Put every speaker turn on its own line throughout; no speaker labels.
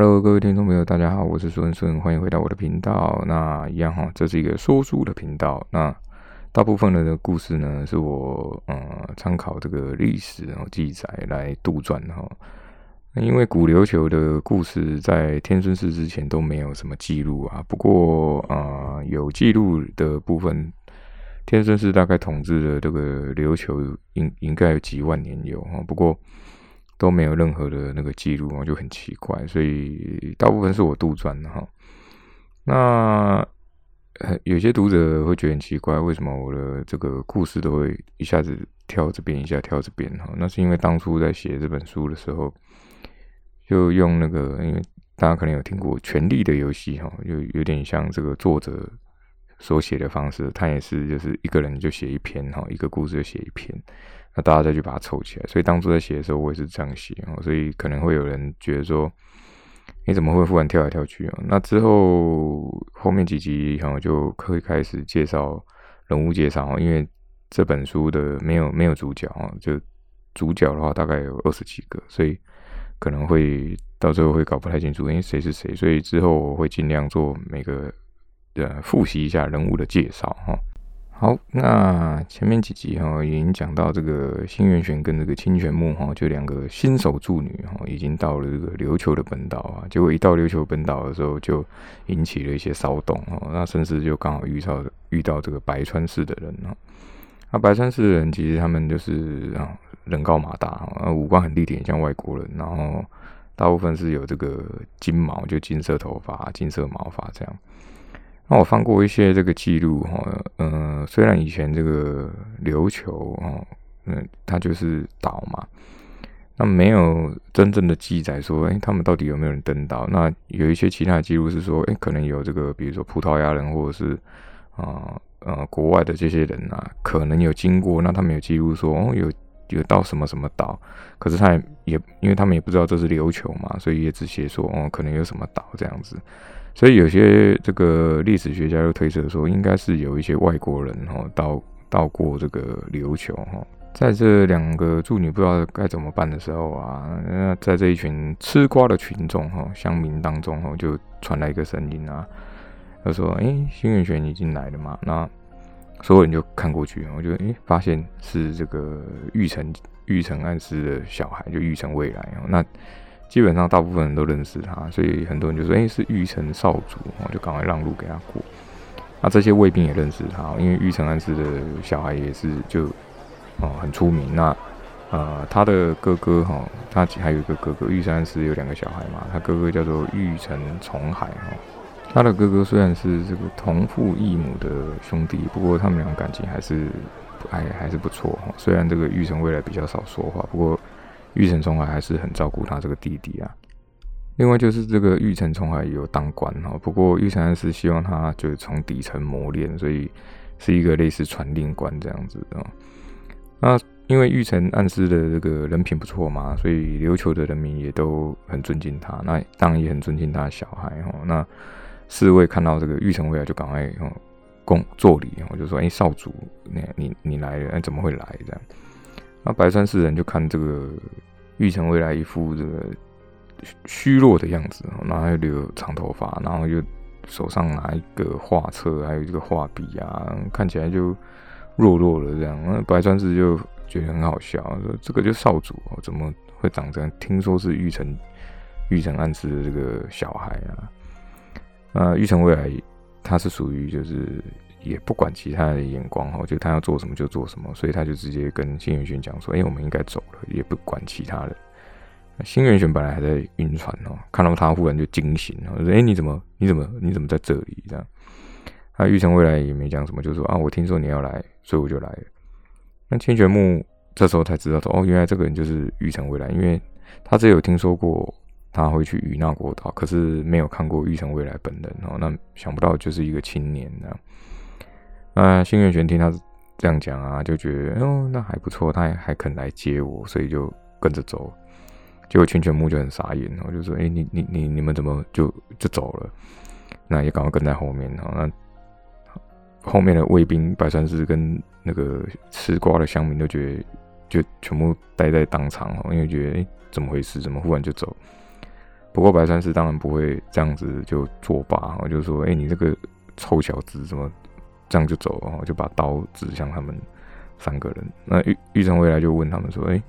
Hello，各位听众朋友，大家好，我是孙孙，欢迎回到我的频道。那一样哈，这是一个说书的频道。那大部分的故事呢，是我呃参考这个历史然后记载来杜撰哈。因为古琉球的故事在天孙氏之前都没有什么记录啊。不过啊，有记录的部分，天孙氏大概统治的这个琉球应应该有几万年有哈。不过都没有任何的那个记录啊，就很奇怪。所以大部分是我杜撰的哈。那有些读者会觉得很奇怪，为什么我的这个故事都会一下子跳这边，一下跳这边哈？那是因为当初在写这本书的时候。就用那个，因为大家可能有听过《权力的游戏》哈，就有点像这个作者所写的方式，他也是就是一个人就写一篇哈，一个故事就写一篇，那大家再去把它凑起来。所以当初在写的时候，我也是这样写哈，所以可能会有人觉得说，你怎么会忽然跳来跳去啊？那之后后面几集然后，就可以开始介绍人物介绍，因为这本书的没有没有主角啊，就主角的话大概有二十几个，所以。可能会到最后会搞不太清楚，因为谁是谁，所以之后我会尽量做每个呃复习一下人物的介绍哈。好，那前面几集哈已经讲到这个新元玄跟这个清泉木哈，就两个新手助女哈，已经到了这个琉球的本岛啊。结果一到琉球本岛的时候，就引起了一些骚动哦。那甚至就刚好遇到遇到这个白川氏的人哦。那白川氏的人其实他们就是啊。人高马大啊，五官很立体，像外国人。然后大部分是有这个金毛，就金色头发、金色毛发这样。那我翻过一些这个记录哈，嗯，虽然以前这个琉球哦，嗯，它就是岛嘛，那没有真正的记载说，哎，他们到底有没有人登岛？那有一些其他的记录是说，哎，可能有这个，比如说葡萄牙人或者是啊呃国外的这些人啊，可能有经过，那他们有记录说，哦，有。有到什么什么岛，可是他也也，因为他们也不知道这是琉球嘛，所以也只写说哦，可能有什么岛这样子。所以有些这个历史学家就推测说，应该是有一些外国人哈到到过这个琉球哈。在这两个助女不知道该怎么办的时候啊，那在这一群吃瓜的群众哈乡民当中哈，就传来一个声音啊，他说：“哎，新元玄已经来了嘛？”那所有人就看过去，我就诶发现是这个玉成玉成暗司的小孩，就玉成未来哦。那基本上大部分人都认识他，所以很多人就说诶是玉成少主，我就赶快让路给他过。那这些卫兵也认识他，因为玉成暗司的小孩也是就哦很出名。那呃他的哥哥哈，他还有一个哥哥玉成暗司有两个小孩嘛，他哥哥叫做玉成重海哈。他的哥哥虽然是这个同父异母的兄弟，不过他们俩感情还是还还是不错哈。虽然这个玉成未来比较少说话，不过玉成重海还是很照顾他这个弟弟啊。另外就是这个玉成重海有当官哈，不过玉成是希望他就是从底层磨练，所以是一个类似传令官这样子啊。那因为玉成暗示的这个人品不错嘛，所以琉球的人民也都很尊敬他，那当然也很尊敬他的小孩哈。那侍卫看到这个玉成未来，就赶快哦，恭作礼，我就说：“哎，少主，你你你来了，怎么会来？”这样，那白川氏人就看这个玉成未来一副这个虚弱的样子，然后又留长头发，然后又手上拿一个画册，还有这个画笔啊，看起来就弱弱的这样。那白川氏就觉得很好笑，说：“这个就少主哦，怎么会长这样？听说是玉成玉成暗示的这个小孩啊。”那玉成未来，他是属于就是也不管其他的眼光哈，就他要做什么就做什么，所以他就直接跟新元玄讲说：“哎，我们应该走了，也不管其他人。”新元玄本来还在晕船哦，看到他忽然就惊醒了，说：“哎，你怎么你怎么你怎么在这里？”这样，那玉成未来也没讲什么，就说：“啊，我听说你要来，所以我就来了。”那千玄木这时候才知道说：“哦，原来这个人就是玉成未来，因为他只有听说过。”他会去与那国岛，可是没有看过玉成未来本人哦。那想不到就是一个青年呢。那新元玄听他这样讲啊，就觉得哦，那还不错，他还还肯来接我，所以就跟着走。结果群泉木就很傻眼哦，就说：“哎，你你你你们怎么就就走了？”那也赶快跟在后面哦。那后面的卫兵白川氏跟那个吃瓜的乡民都觉得，就全部待在当场哦，因为觉得哎，怎么回事？怎么忽然就走？不过白川氏当然不会这样子就作罢，我就说：“哎，你这个臭小子怎么这样就走？”然后就把刀指向他们三个人。那玉玉成未来就问他们说：“哎，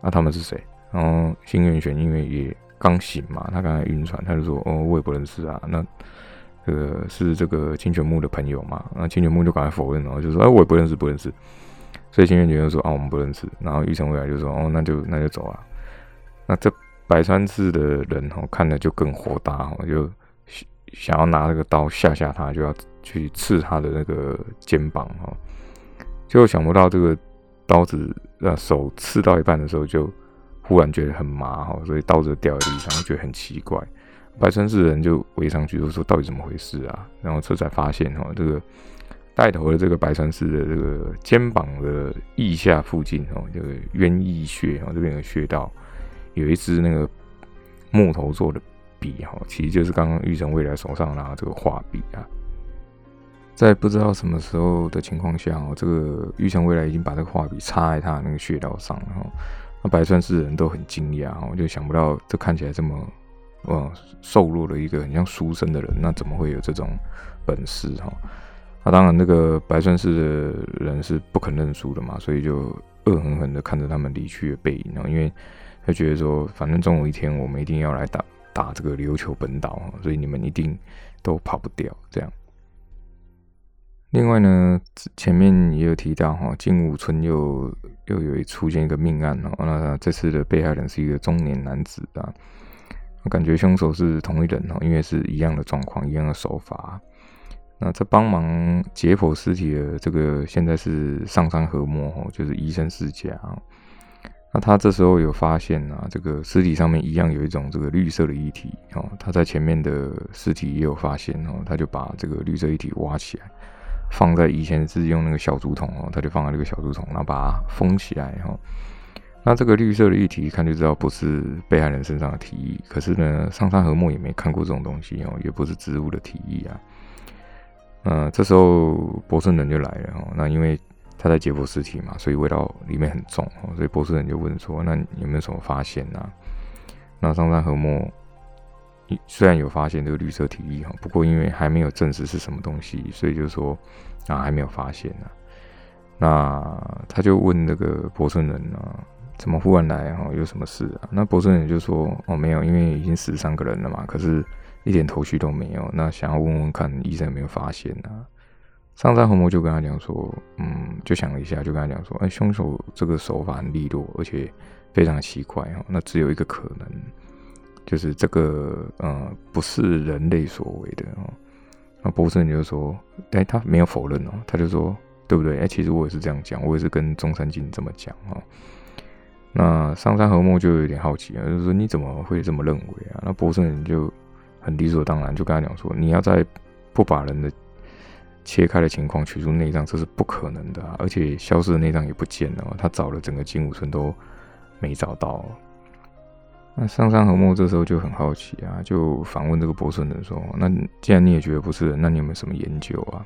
那他们是谁？”然后新元玄因为也刚醒嘛，他刚才晕船，他就说：“哦，我也不认识啊。”那这个是这个清泉木的朋友嘛？那清泉木就赶快否认，然后就说：“哎，我也不认识，不认识。”所以新元玄就说：“啊，我们不认识。”然后玉成未来就说：“哦，那就那就走啊。”那这。百川市的人哦，看了就更火大哦，就想要拿这个刀吓吓他，就要去刺他的那个肩膀哦。就想不到这个刀子呃手刺到一半的时候，就忽然觉得很麻哈，所以刀子掉在地上，觉得很奇怪。白川市的人就围上去就说：“到底怎么回事啊？”然后这才发现哈，这个带头的这个白川市的这个肩膀的腋下附近哦，这个渊翼穴哦，这边有穴道。有一支那个木头做的笔哈，其实就是刚刚玉成未来手上拿的这个画笔啊。在不知道什么时候的情况下，哦，这个玉成未来已经把这个画笔插在他的那个穴道上了，哈。那白川市人都很惊讶，哈，就想不到这看起来这么呃瘦弱的一个很像书生的人，那怎么会有这种本事哈？那当然，那个白川市的人是不肯认输的嘛，所以就恶狠狠的看着他们离去的背影，因为。他觉得说，反正总有一天我们一定要来打打这个琉球本岛所以你们一定都跑不掉。这样。另外呢，前面也有提到哈，金武村又又有出现一个命案哦。那这次的被害人是一个中年男子啊，我感觉凶手是同一人哦，因为是一样的状况，一样的手法。那在帮忙解剖尸体的这个，现在是上山和睦哦，就是医生世家。那他这时候有发现啊，这个尸体上面一样有一种这个绿色的液体哦。他在前面的尸体也有发现哦，他就把这个绿色液体挖起来，放在以前是用那个小竹筒哦，他就放在那个小竹筒，然后把它封起来哈。那这个绿色的液体一看就知道不是被害人身上的体液，可是呢，上山和睦也没看过这种东西哦，也不是植物的体液啊。嗯，这时候博士人就来了哦，那因为。他在解剖尸体嘛，所以味道里面很重哦，所以博士人就问说：“那有没有什么发现呢？”那上山和睦虽然有发现这个绿色体液哈，不过因为还没有证实是什么东西，所以就说啊还没有发现呢。那他就问那个博士人啊，怎么忽然来哈？有什么事啊？那博士人就说：“哦，没有，因为已经死三个人了嘛，可是一点头绪都没有。那想要问问看医生有没有发现呢？”上山红魔就跟他讲说，嗯，就想了一下，就跟他讲说，哎，凶手这个手法很利落，而且非常奇怪哈。那只有一个可能，就是这个呃不是人类所为的哦。那博士你就说，哎，他没有否认哦，他就说，对不对？哎，其实我也是这样讲，我也是跟中山靖这么讲哦。那上山和睦就有点好奇啊，就是说你怎么会这么认为啊？那博士你就很理所当然就跟他讲说，你要在不把人的切开的情况取出内脏，这是不可能的，而且消失的内脏也不见了。他找了整个金武村都没找到。那上山和睦这时候就很好奇啊，就反问这个博士人说：“那既然你也觉得不是人，那你有没有什么研究啊？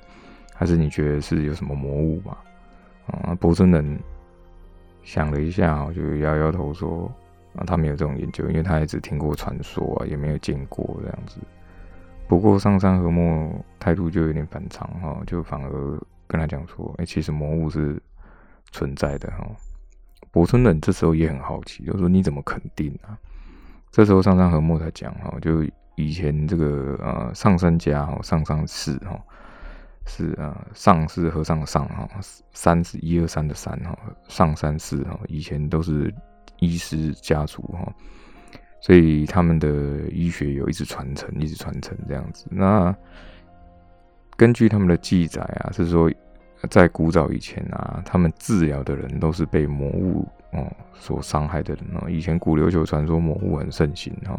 还是你觉得是有什么魔物嘛？”啊，博士人想了一下，就摇摇头说：“啊，他没有这种研究，因为他也只听过传说啊，也没有见过这样子。”不过上山和睦态度就有点反常哈，就反而跟他讲说，哎，其实魔物是存在的哈。博村人这时候也很好奇，就说你怎么肯定啊？这时候上山和睦才讲哈，就以前这个呃上山家哈，上山寺哈，是啊上是和尚上哈，山是一二三的山哈，上山寺哈，以前都是医师家族哈。所以他们的医学有一直传承，一直传承这样子。那根据他们的记载啊，是说在古早以前啊，他们治疗的人都是被魔物哦所伤害的人哦。以前古琉球传说魔物很盛行哈，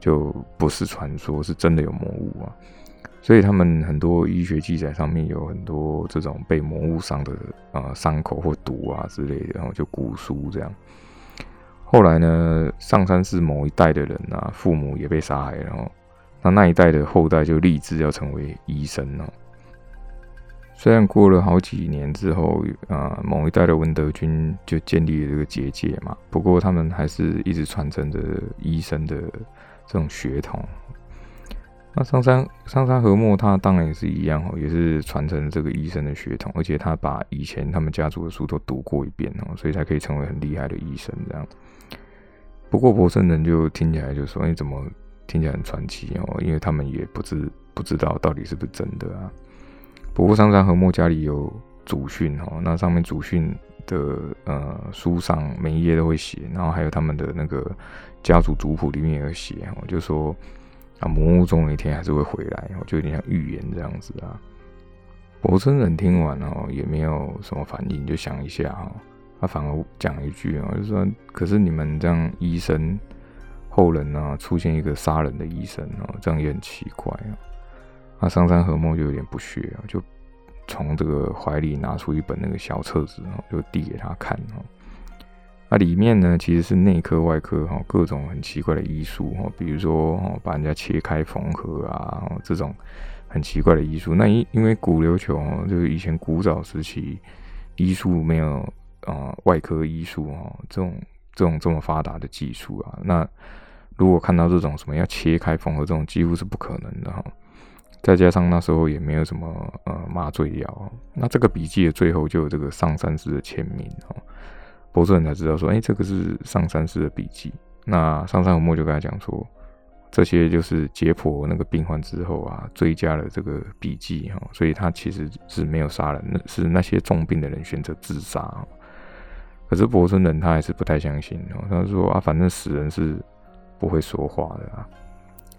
就不是传说，是真的有魔物啊。所以他们很多医学记载上面有很多这种被魔物伤的啊伤口或毒啊之类的，然后就古书这样。后来呢，上山是某一代的人啊，父母也被杀害，然后那那一代的后代就立志要成为医生哦。虽然过了好几年之后啊，某一代的文德军就建立了这个结界嘛，不过他们还是一直传承着医生的这种血统。那上山上山和睦，他当然也是一样哦，也是传承这个医生的血统，而且他把以前他们家族的书都读过一遍哦，所以才可以成为很厉害的医生这样。不过博圣人就听起来就说：“你怎么听起来很传奇哦？”因为他们也不知不知道到底是不是真的啊。不过上山和睦家里有祖训哦，那上面祖训的呃书上每一页都会写，然后还有他们的那个家族族谱里面也有写哦，就说。啊，魔物总有一天还是会回来，就有点像预言这样子啊。博村人听完哦，也没有什么反应，就想一下哈，他反而讲一句啊，就说：“可是你们这样医生后人呢，出现一个杀人的医生哦，这样也很奇怪啊。”那上山和梦就有点不屑啊，就从这个怀里拿出一本那个小册子，就递给他看哦。那里面呢，其实是内科、外科哈，各种很奇怪的医术哈，比如说哈，把人家切开缝合啊，这种很奇怪的医术。那因因为古琉球就是以前古早时期医术没有啊，外科医术哈，这种这种这么发达的技术啊，那如果看到这种什么要切开缝合这种，几乎是不可能的哈。再加上那时候也没有什么呃麻醉药，那这个笔记的最后就有这个上山师的签名哈。博士人才知道说，哎，这个是上山师的笔记。那上山和墨就跟他讲说，这些就是解剖那个病患之后啊，追加了这个笔记哈，所以他其实是没有杀人，那是那些重病的人选择自杀。可是博村人他还是不太相信哦，他说啊，反正死人是不会说话的啊。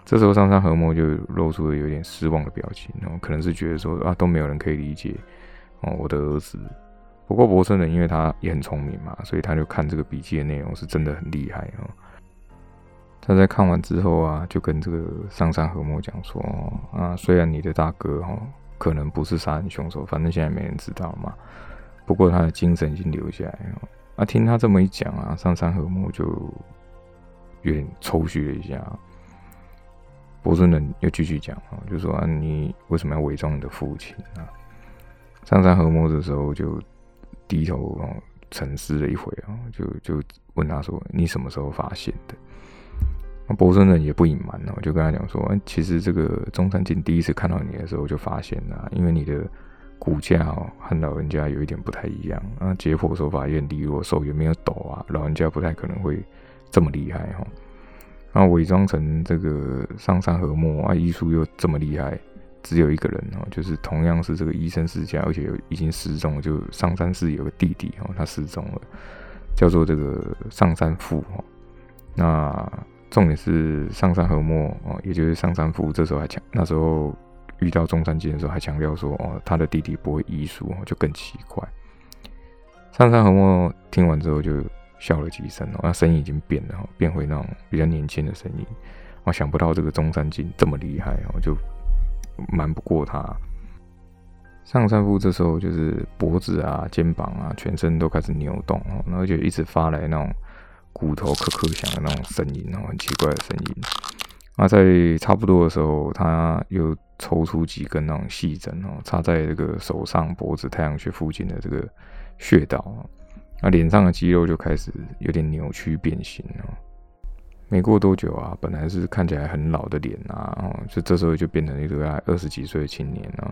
这时候上山和木就露出了有点失望的表情然后，可能是觉得说啊，都没有人可以理解哦，我的儿子。不过博森人因为他也很聪明嘛，所以他就看这个笔记的内容是真的很厉害哦。他在看完之后啊，就跟这个上山和睦讲说啊，虽然你的大哥哈可能不是杀人凶手，反正现在没人知道嘛。不过他的精神已经留下来了。啊，听他这么一讲啊，上山和睦就有点抽搐了一下。博森人又继续讲啊，就说啊，你为什么要伪装你的父亲啊？上山合谋的时候就。低头哦，沉思了一会啊，就就问他说：“你什么时候发现的？”那博森人也不隐瞒哦，就跟他讲说：“其实这个中山靖第一次看到你的时候就发现了，因为你的骨架哦和老人家有一点不太一样啊，解剖手法也很利落，手也没有抖啊，老人家不太可能会这么厉害哈。那伪装成这个上山和睦啊，医术又这么厉害。”只有一个人哦，就是同样是这个医生世家，而且已经失踪了。就上山市有个弟弟哦，他失踪了，叫做这个上山富哦。那重点是上山和睦哦，也就是上山富，这时候还强，那时候遇到中山靖的时候还强调说哦，他的弟弟不会医术哦，就更奇怪。上山和睦听完之后就笑了几声哦，那声音已经变了，变回那种比较年轻的声音。我想不到这个中山靖这么厉害哦，就。瞒不过他，上山夫这时候就是脖子啊、肩膀啊、全身都开始扭动哦，而且一直发来那种骨头咔咔响的那种声音哦，很奇怪的声音。那在差不多的时候，他又抽出几根那种细针哦，插在这个手上、脖子、太阳穴附近的这个穴道那脸上的肌肉就开始有点扭曲变形哦。没过多久啊，本来是看起来很老的脸啊，就这时候就变成一个二十几岁的青年啊。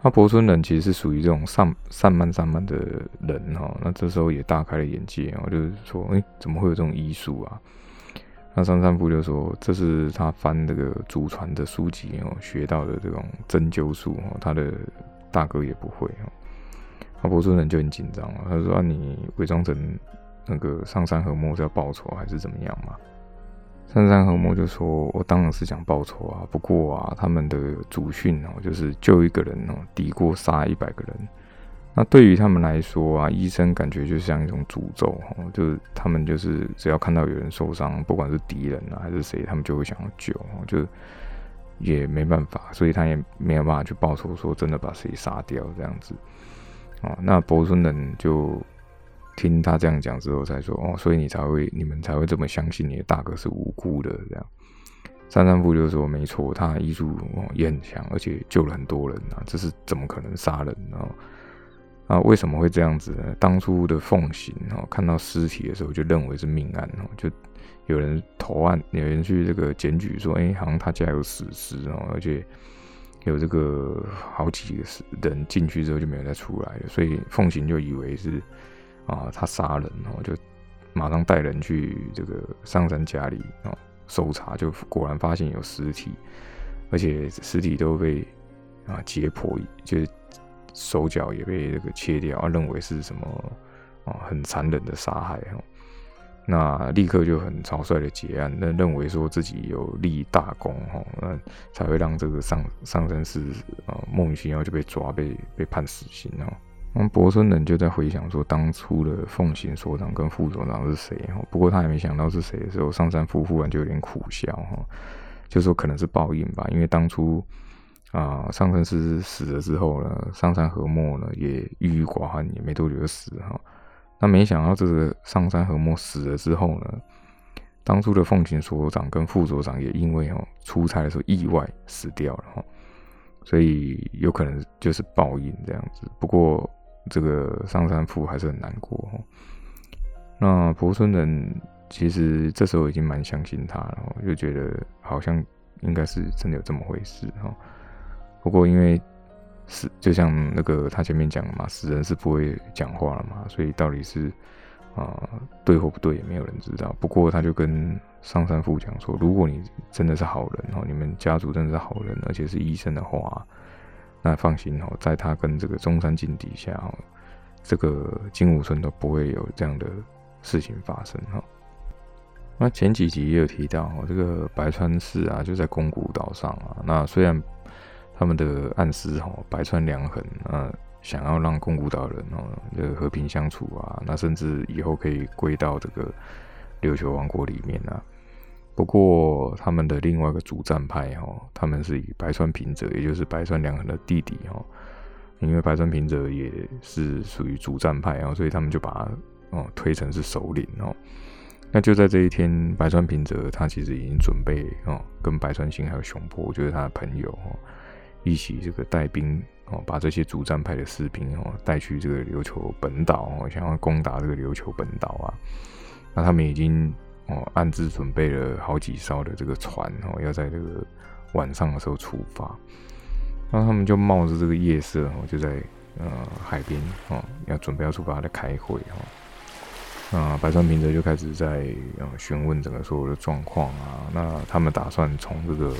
那博村人其实是属于这种散散漫散漫的人哈，那这时候也大开了眼界哦，就是说，哎，怎么会有这种医术啊？那上三夫就说，这是他翻这个祖传的书籍哦，学到的这种针灸术哦，他的大哥也不会哦。那博村人就很紧张了，他说：“你伪装成那个上山和睦是要报仇还是怎么样嘛？”上山和睦就说：“我当然是想报仇啊，不过啊，他们的祖训哦，就是救一个人哦，抵过杀一百个人。那对于他们来说啊，医生感觉就像一种诅咒哦，就是他们就是只要看到有人受伤，不管是敌人啊还是谁，他们就会想要救哦，就也没办法，所以他也没有办法去报仇，说真的把谁杀掉这样子哦。那伯孙人就。”听他这样讲之后，才说哦，所以你才会，你们才会这么相信你的大哥是无辜的这样。三三富就说没错，他医术也很强，而且救了很多人啊，这是怎么可能杀人呢？啊，为什么会这样子呢？当初的奉行哦，看到尸体的时候就认为是命案哦，就有人投案，有人去这个检举说，哎，好像他家有死尸哦，而且有这个好几个人进去之后就没有再出来了，所以奉行就以为是啊他杀人哦，就马上带人去这个上山家里哦搜查，就果然发现有尸体，而且尸体都被啊解剖，就是。手脚也被这个切掉，啊认为是什么啊很残忍的杀害哈，那立刻就很草率的结案，那认为说自己有立大功哈，那才会让这个上上身是啊莫名其妙就被抓被被判死刑哈。那博村人就在回想说当初的奉行所长跟副所长是谁哈，不过他也没想到是谁的时候，上山夫忽然就有点苦笑哈，就说可能是报应吧，因为当初。啊，上山师死了之后呢，上山和睦呢也郁郁寡欢，也没多久就死哈。那没想到这个上山和睦死了之后呢，当初的奉行所长跟副所长也因为哦出差的时候意外死掉了哈，所以有可能就是报应这样子。不过这个上山父还是很难过哈。那蒲村人其实这时候已经蛮相信他了，就觉得好像应该是真的有这么回事哈。不过，因为死就像那个他前面讲的嘛，死人是不会讲话了嘛，所以到底是啊对或不对，也没有人知道。不过，他就跟上山父讲说，如果你真的是好人哦，你们家族真的是好人，而且是医生的话，那放心哦，在他跟这个中山靖底下哦，这个金武村都不会有这样的事情发生哈。那前几集也有提到，这个白川市啊，就在宫古岛上啊，那虽然。他们的暗示哈，白川良衡啊，想要让宫古岛人哦，这个和平相处啊，那甚至以后可以归到这个琉球王国里面啊。不过他们的另外一个主战派哈，他们是以白川平泽，也就是白川良衡的弟弟哈，因为白川平泽也是属于主战派啊，所以他们就把他哦推成是首领哦。那就在这一天，白川平泽他其实已经准备哦，跟白川信还有熊波，就是他的朋友哦。一起这个带兵哦，把这些主战派的士兵哦带去这个琉球本岛哦，想要攻打这个琉球本岛啊。那他们已经哦暗自准备了好几艘的这个船哦，要在这个晚上的时候出发。那他们就冒着这个夜色哦，就在呃海边哦，要准备要出发来开会哦。那白川平则就开始在呃询问整个所有的状况啊。那他们打算从这个。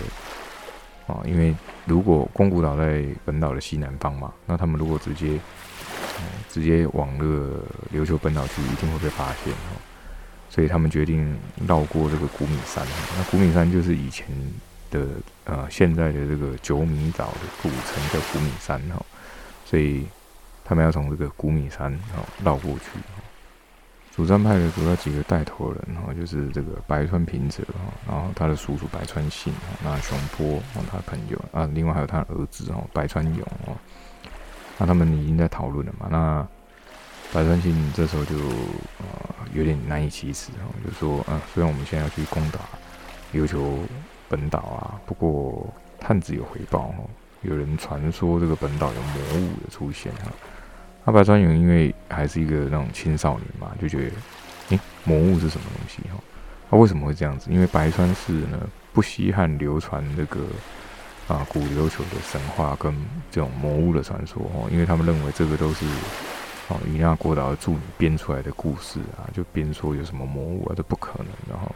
啊，因为如果宫古岛在本岛的西南方嘛，那他们如果直接，直接往那个琉球本岛去，一定会被发现哦。所以他们决定绕过这个古米山。那古米山就是以前的呃现在的这个九米岛的古城叫古米山哈，所以他们要从这个古米山哦绕过去。主战派的主要几个带头人哈，就是这个白川平泽哈，然后他的叔叔白川信，那熊坡哦，他的朋友啊，另外还有他的儿子哦，白川勇哦，那他们已经在讨论了嘛。那白川信这时候就呃有点难以启齿哈，就说啊，虽然我们现在要去攻打琉球本岛啊，不过探子有回报哈，有人传说这个本岛有魔物的出现哈。那白川勇因为还是一个那种青少年嘛，就觉得，诶，魔物是什么东西哈？那为什么会这样子？因为白川市呢不稀罕流传这个啊古琉球的神话跟这种魔物的传说哦，因为他们认为这个都是哦伊那国岛的助理编出来的故事啊，就编说有什么魔物啊，这不可能的哈。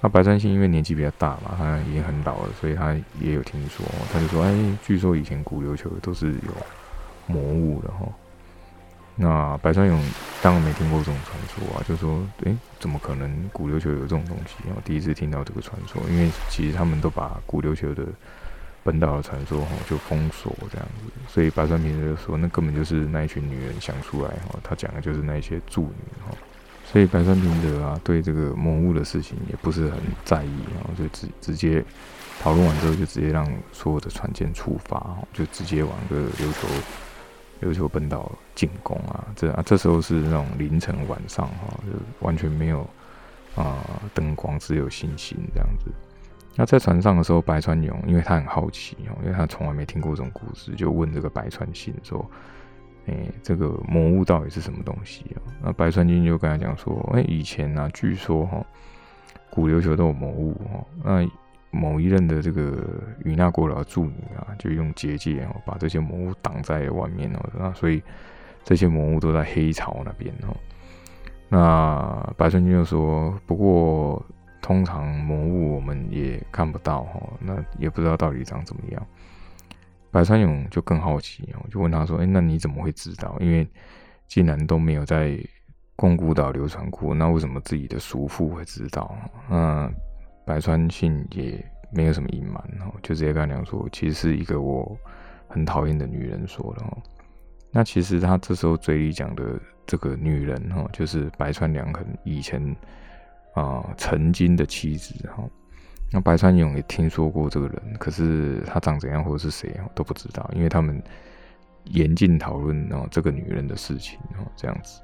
那白川信因为年纪比较大嘛，他已经很老了，所以他也有听说，他就说，哎，据说以前古琉球都是有。魔物了哈，那白川勇当然没听过这种传说啊，就说，诶，怎么可能古琉球有这种东西？然后第一次听到这个传说，因为其实他们都把古琉球的本岛的传说哈就封锁这样子，所以白川平就说，那根本就是那一群女人想出来哈，他讲的就是那些助女哈，所以白川平的啊对这个魔物的事情也不是很在意，然后就直直接讨论完之后就直接让所有的船舰出发，就直接往个琉球。琉球本岛进攻啊，这啊这时候是那种凌晨晚上哈，就完全没有啊灯光，只有星星这样子。那在船上的时候，白川勇因为他很好奇哦，因为他从来没听过这种故事，就问这个白川信说：“哎，这个魔物到底是什么东西啊？那白川君就跟他讲说，哎，以前呢，据说哈，古琉球都有魔物哈，那某一任的这个与那国的助女啊，就用结界哦，把这些魔物挡在外面哦，那所以这些魔物都在黑潮那边哦。那白川君就说，不过通常魔物我们也看不到哈，那也不知道到底长怎么样。白川勇就更好奇哦，就问他说：“哎，那你怎么会知道？因为既然都没有在宫古岛流传过，那为什么自己的叔父会知道？”那白川信也没有什么隐瞒哦，就直接跟他讲说：“其实是一个我很讨厌的女人说的哦。”那其实他这时候嘴里讲的这个女人哈，就是白川良很以前啊曾经的妻子哈。那白川勇也听说过这个人，可是他长怎样或者是谁都不知道，因为他们严禁讨论哦这个女人的事情哦这样子，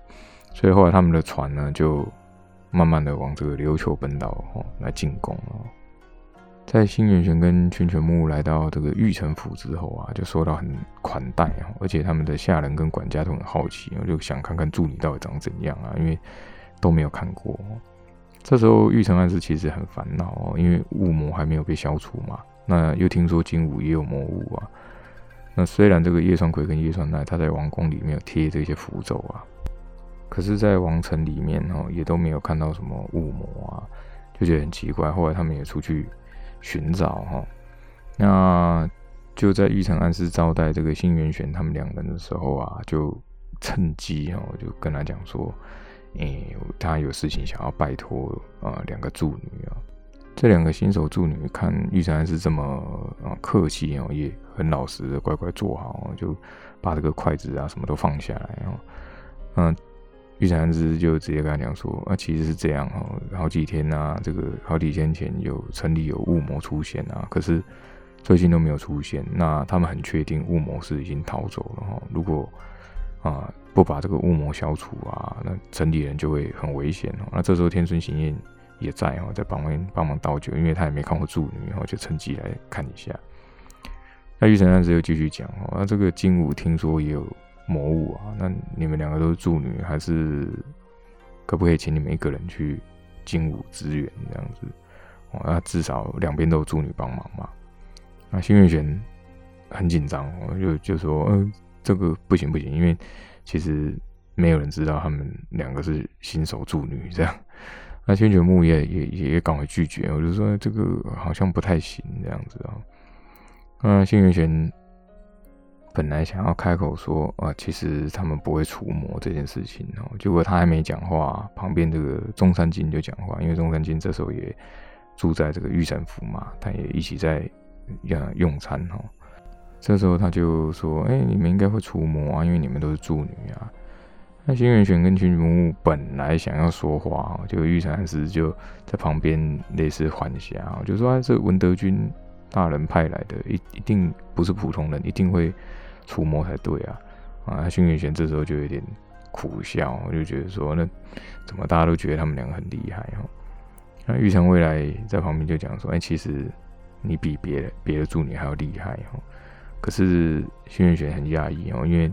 所以后来他们的船呢就慢慢的往这个琉球本岛哦来进攻哦。在新元玄跟群泉木来到这个玉城府之后啊，就受到很款待哦，而且他们的下人跟管家都很好奇，就想看看助理到底长怎样啊，因为都没有看过。这时候玉成暗示其实很烦恼哦，因为雾魔还没有被消除嘛。那又听说金武也有魔物啊。那虽然这个叶川葵跟叶川奈他在王宫里面有贴这些符咒啊，可是，在王城里面哦，也都没有看到什么雾魔啊，就觉得很奇怪。后来他们也出去寻找哈，那就在玉成暗示招待这个新元玄他们两人的时候啊，就趁机哦，就跟他讲说。诶，他有事情想要拜托啊，两个助女啊。这两个新手助女看玉成安是这么啊客气哦，也很老实的乖乖坐好，就把这个筷子啊什么都放下来哦。嗯，玉成安之就直接跟他讲说啊，其实是这样哦，好几天呐，这个好几天前有城里有雾魔出现啊，可是最近都没有出现。那他们很确定雾魔是已经逃走了哈。如果啊。不把这个雾魔消除啊，那城里人就会很危险哦。那这时候天孙行彦也在哦，在旁边帮忙倒酒，因为他也没看过助女，然后就趁机来看一下。那玉成战士又继续讲哦，那这个金武听说也有魔物啊，那你们两个都是助女，还是可不可以请你们一个人去精武支援这样子？哦，那至少两边都有助女帮忙嘛。那新月玄很紧张我，就就说嗯，这个不行不行，因为。其实没有人知道他们两个是新手助女这样，那千泉木也也也赶快拒绝，我就说这个好像不太行这样子啊。那新元玄本来想要开口说啊，其实他们不会除魔这件事情哦，结果他还没讲话，旁边这个中山金就讲话，因为中山金这时候也住在这个御膳府嘛，他也一起在用用餐哈。这时候他就说：“哎，你们应该会除魔啊，因为你们都是助女啊。”那新元玄跟群木本来想要说话，就玉成师就在旁边类似缓颊，就说：“这文德军大人派来的，一一定不是普通人，一定会出魔才对啊！”啊，新元玄这时候就有点苦笑，就觉得说：“那怎么大家都觉得他们两个很厉害？”哦，那玉成未来在旁边就讲说：“哎，其实你比别的别的助理还要厉害。”哦。可是新元玄很讶异哦，因为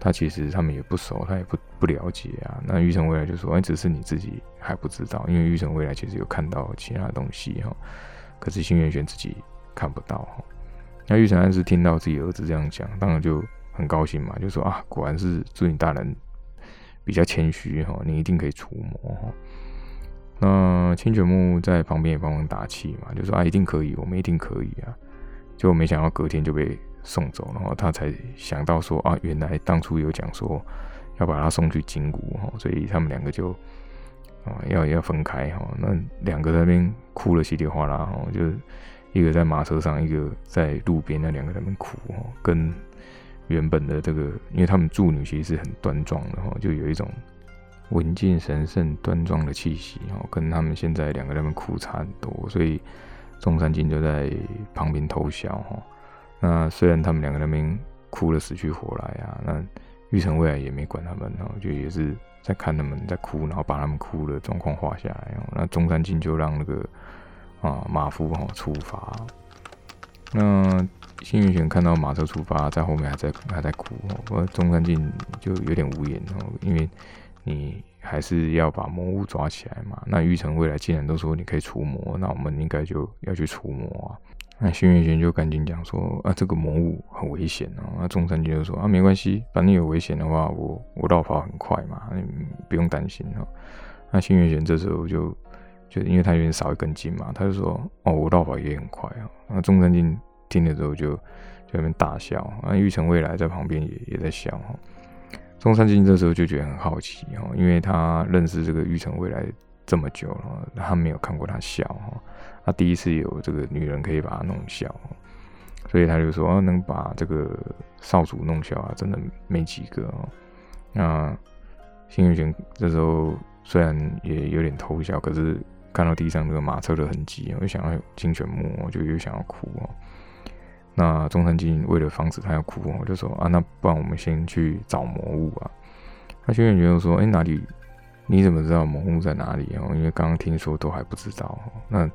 他其实他们也不熟，他也不不了解啊。那玉成未来就说：“哎，只是你自己还不知道，因为玉成未来其实有看到其他东西哈，可是新元玄自己看不到哈。”那玉成安是听到自己儿子这样讲，当然就很高兴嘛，就说：“啊，果然是祝你大人比较谦虚哈，你一定可以除魔哈。”那清泉木在旁边也帮忙打气嘛，就说：“啊，一定可以，我们一定可以啊。”就没想到隔天就被。送走，然后他才想到说啊，原来当初有讲说要把他送去金谷哈，所以他们两个就啊要要分开哈。那两个在那边哭了稀里哗啦哈，就是一个在马车上，一个在路边，那两个在那边哭哦，跟原本的这个，因为他们助女其实是很端庄的哈，就有一种文静神圣端庄的气息哈，跟他们现在两个在那边哭差很多，所以中山金就在旁边偷笑哈。那虽然他们两个那边哭的死去活来啊，那玉成未来也没管他们，然后就也是在看他们在哭，然后把他们哭的状况画下来。那中山靖就让那个啊马夫哈出发。那幸运玄看到马车出发，在后面还在还在哭哦。不过中山靖就有点无言哦，因为你还是要把魔物抓起来嘛。那玉成未来既然都说你可以除魔，那我们应该就要去除魔啊。那幸运玄就赶紧讲说啊，这个魔物很危险哦。那中山靖就说啊，没关系，反正有危险的话，我我绕跑很快嘛，你不用担心哦。那幸运玄这时候就就因为他有点少一根筋嘛，他就说哦，我绕跑也很快啊。那中山靖。听了之后就就那边大笑，啊，玉成未来在旁边也也在笑哈。中山靖这时候就觉得很好奇哈，因为他认识这个玉成未来这么久了，他没有看过他笑哈，他第一次有这个女人可以把他弄笑，所以他就说，能把这个少主弄笑啊，真的没几个哦。那幸运玄这时候虽然也有点偷笑，可是看到地上这个马车的痕迹，我就想要金泉木，就又想要哭哦。那中山靖为了防止他要哭，我就说啊，那不然我们先去找魔物啊。那轩辕觉就说，哎，哪里？你怎么知道魔物在哪里哦？因为刚刚听说都还不知道。那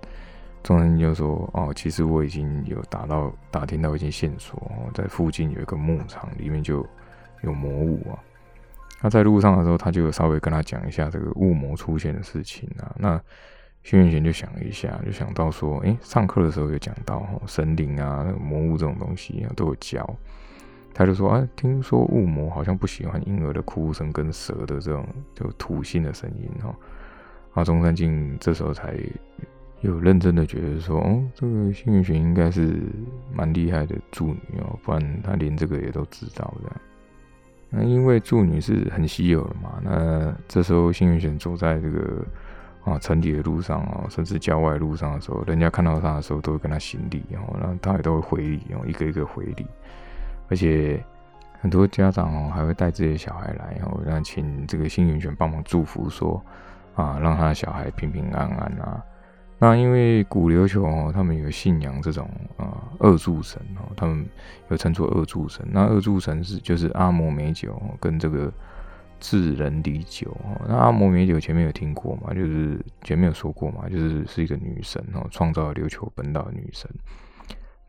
中山靖就说，哦，其实我已经有打到打听到一些线索，在附近有一个牧场，里面就有魔物啊。那在路上的时候，他就稍微跟他讲一下这个雾魔出现的事情啊。那轩辕玄就想了一下，就想到说，哎，上课的时候有讲到神灵啊、魔物这种东西都有教。他就说，啊，听说雾魔好像不喜欢婴儿的哭声跟蛇的这种就土性的声音哈。啊，中山靖这时候才有认真的觉得说，哦，这个幸运玄应该是蛮厉害的助女哦，不然他连这个也都知道的。那因为助女是很稀有的嘛，那这时候幸运玄坐在这个。啊，城里的路上哦，甚至郊外路上的时候，人家看到他的时候，都会跟他行礼哦，然后他也都会回礼哦，一个一个回礼。而且很多家长哦，还会带自己的小孩来，然后让请这个幸运犬帮忙祝福，说啊，让他的小孩平平安安啊。那因为古琉球哦，他们有信仰这种啊二柱神哦，他们有称作二柱神。那二柱神是就是阿摩美酒跟这个。智人离酒，那阿摩美酒前面有听过嘛？就是前面有说过嘛，就是是一个女神哦，创造了琉球本岛的女神。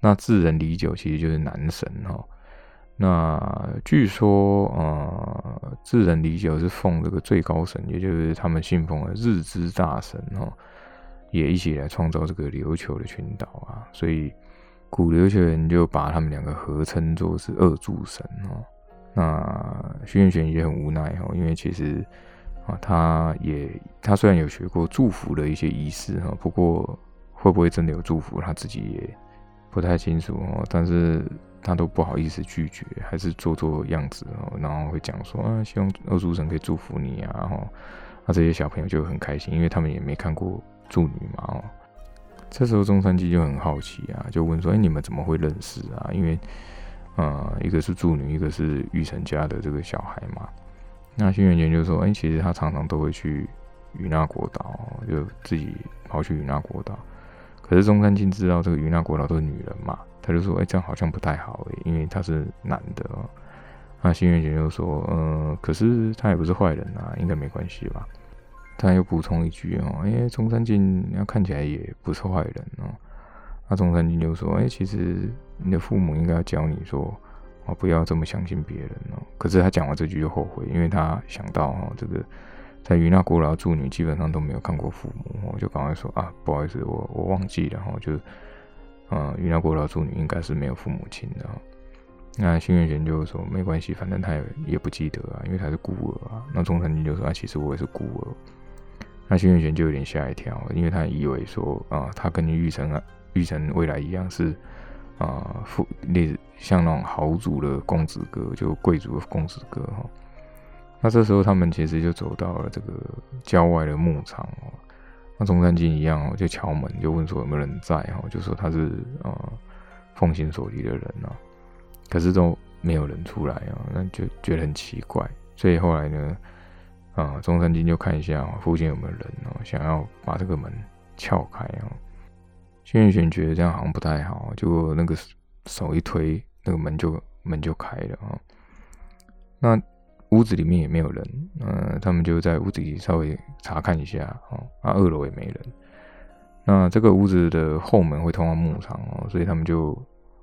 那智人离酒其实就是男神哈。那据说呃，智人离酒是奉这个最高神，也就是他们信奉的日之大神哈，也一起来创造这个琉球的群岛啊。所以古琉球人就把他们两个合称作是二柱神哦。那徐元玄也很无奈哈，因为其实啊，他也他虽然有学过祝福的一些仪式哈，不过会不会真的有祝福，他自己也不太清楚哦。但是他都不好意思拒绝，还是做做样子哦，然后会讲说啊，希望二柱神可以祝福你啊，哈。那这些小朋友就很开心，因为他们也没看过祝女嘛哦。这时候中山基就很好奇啊，就问说，哎，你们怎么会认识啊？因为呃，一个是助女，一个是玉成家的这个小孩嘛。那新元姐就说：“哎，其实他常常都会去与那国岛，就自己跑去与那国岛。可是中山靖知道这个与那国岛都是女人嘛，他就说：哎，这样好像不太好哎，因为他是男的。那新元姐就说：呃，可是他也不是坏人啊，应该没关系吧？他又补充一句哦，因为中山靖要看起来也不是坏人哦。那中山君就说：哎，其实。”你的父母应该要教你说，哦，不要这么相信别人哦。可是他讲完这句就后悔，因为他想到哈，这个在云那国老住女基本上都没有看过父母，我就赶快说啊，不好意思，我我忘记了哈，就，呃，于那国老住女应该是没有父母亲的。那新月玄就说没关系，反正他也也不记得啊，因为他是孤儿啊。那中山君就说啊，其实我也是孤儿。那新月玄就有点吓一跳，因为他以为说啊，他跟玉成啊，玉成未来一样是。啊，富那像那种豪族的公子哥，就贵族的公子哥哈。那这时候他们其实就走到了这个郊外的牧场哦。那中山靖一样哦，就敲门，就问说有没有人在哈，就说他是呃奉行所立的人啊。可是都没有人出来啊，那就觉得很奇怪。所以后来呢，啊，中山靖就看一下附近有没有人哦，想要把这个门撬开啊。轩辕玄觉得这样好像不太好，就那个手一推，那个门就门就开了啊。那屋子里面也没有人，嗯，他们就在屋子里稍微查看一下哦。啊，二楼也没人。那这个屋子的后门会通往牧场哦，所以他们就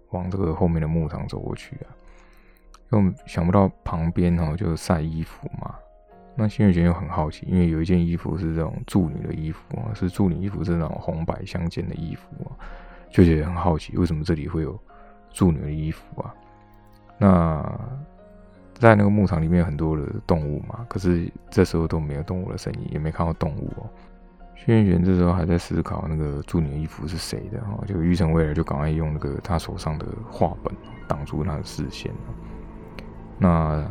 往这个后面的牧场走过去啊，又想不到旁边哈就晒衣服嘛。那新月玄又很好奇，因为有一件衣服是这种助女的衣服啊，是助女衣服，是那种红白相间的衣服啊，就觉得很好奇，为什么这里会有助女的衣服啊？那在那个牧场里面有很多的动物嘛，可是这时候都没有动物的声音，也没看到动物哦。轩辕玄这时候还在思考那个助女的衣服是谁的哈，就玉成未来就赶快用那个他手上的画本挡住他的视线那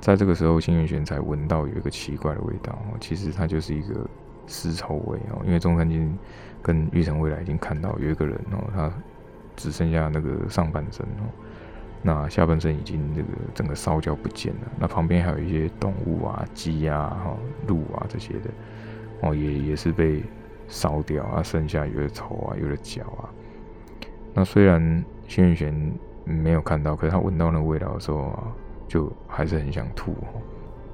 在这个时候，新元玄才闻到有一个奇怪的味道，其实它就是一个尸臭味哦，因为中山君跟玉成未来已经看到有一个人哦，他只剩下那个上半身哦。那下半身已经那个整个烧焦不见了，那旁边还有一些动物啊，鸡啊、哈鹿啊这些的，哦也也是被烧掉啊，剩下有的头啊，有的脚啊。那虽然轩辕玄没有看到，可是他闻到那个味道的时候啊，就还是很想吐。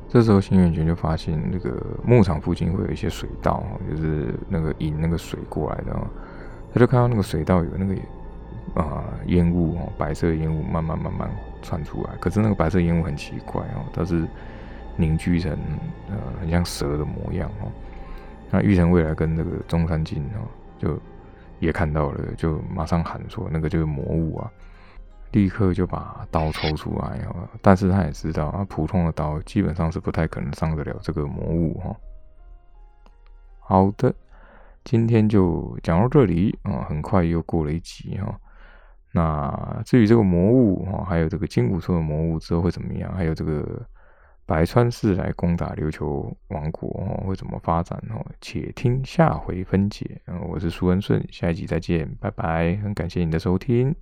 这时候新元玄就发现那个牧场附近会有一些水道，就是那个引那个水过来的，他就看到那个水道有那个。啊，烟雾哦，白色烟雾慢慢慢慢窜出来。可是那个白色烟雾很奇怪哦，它是凝聚成呃很像蛇的模样哦。那玉成未来跟那个中山靖哦，就也看到了，就马上喊说那个就是魔物啊，立刻就把刀抽出来哦。但是他也知道啊，普通的刀基本上是不太可能伤得了这个魔物哈。好的，今天就讲到这里啊，很快又过了一集哈。那至于这个魔物哈，还有这个金骨兽的魔物之后会怎么样？还有这个白川氏来攻打琉球王国哦，会怎么发展哦？且听下回分解。我是苏恩顺，下一集再见，拜拜。很感谢你的收听。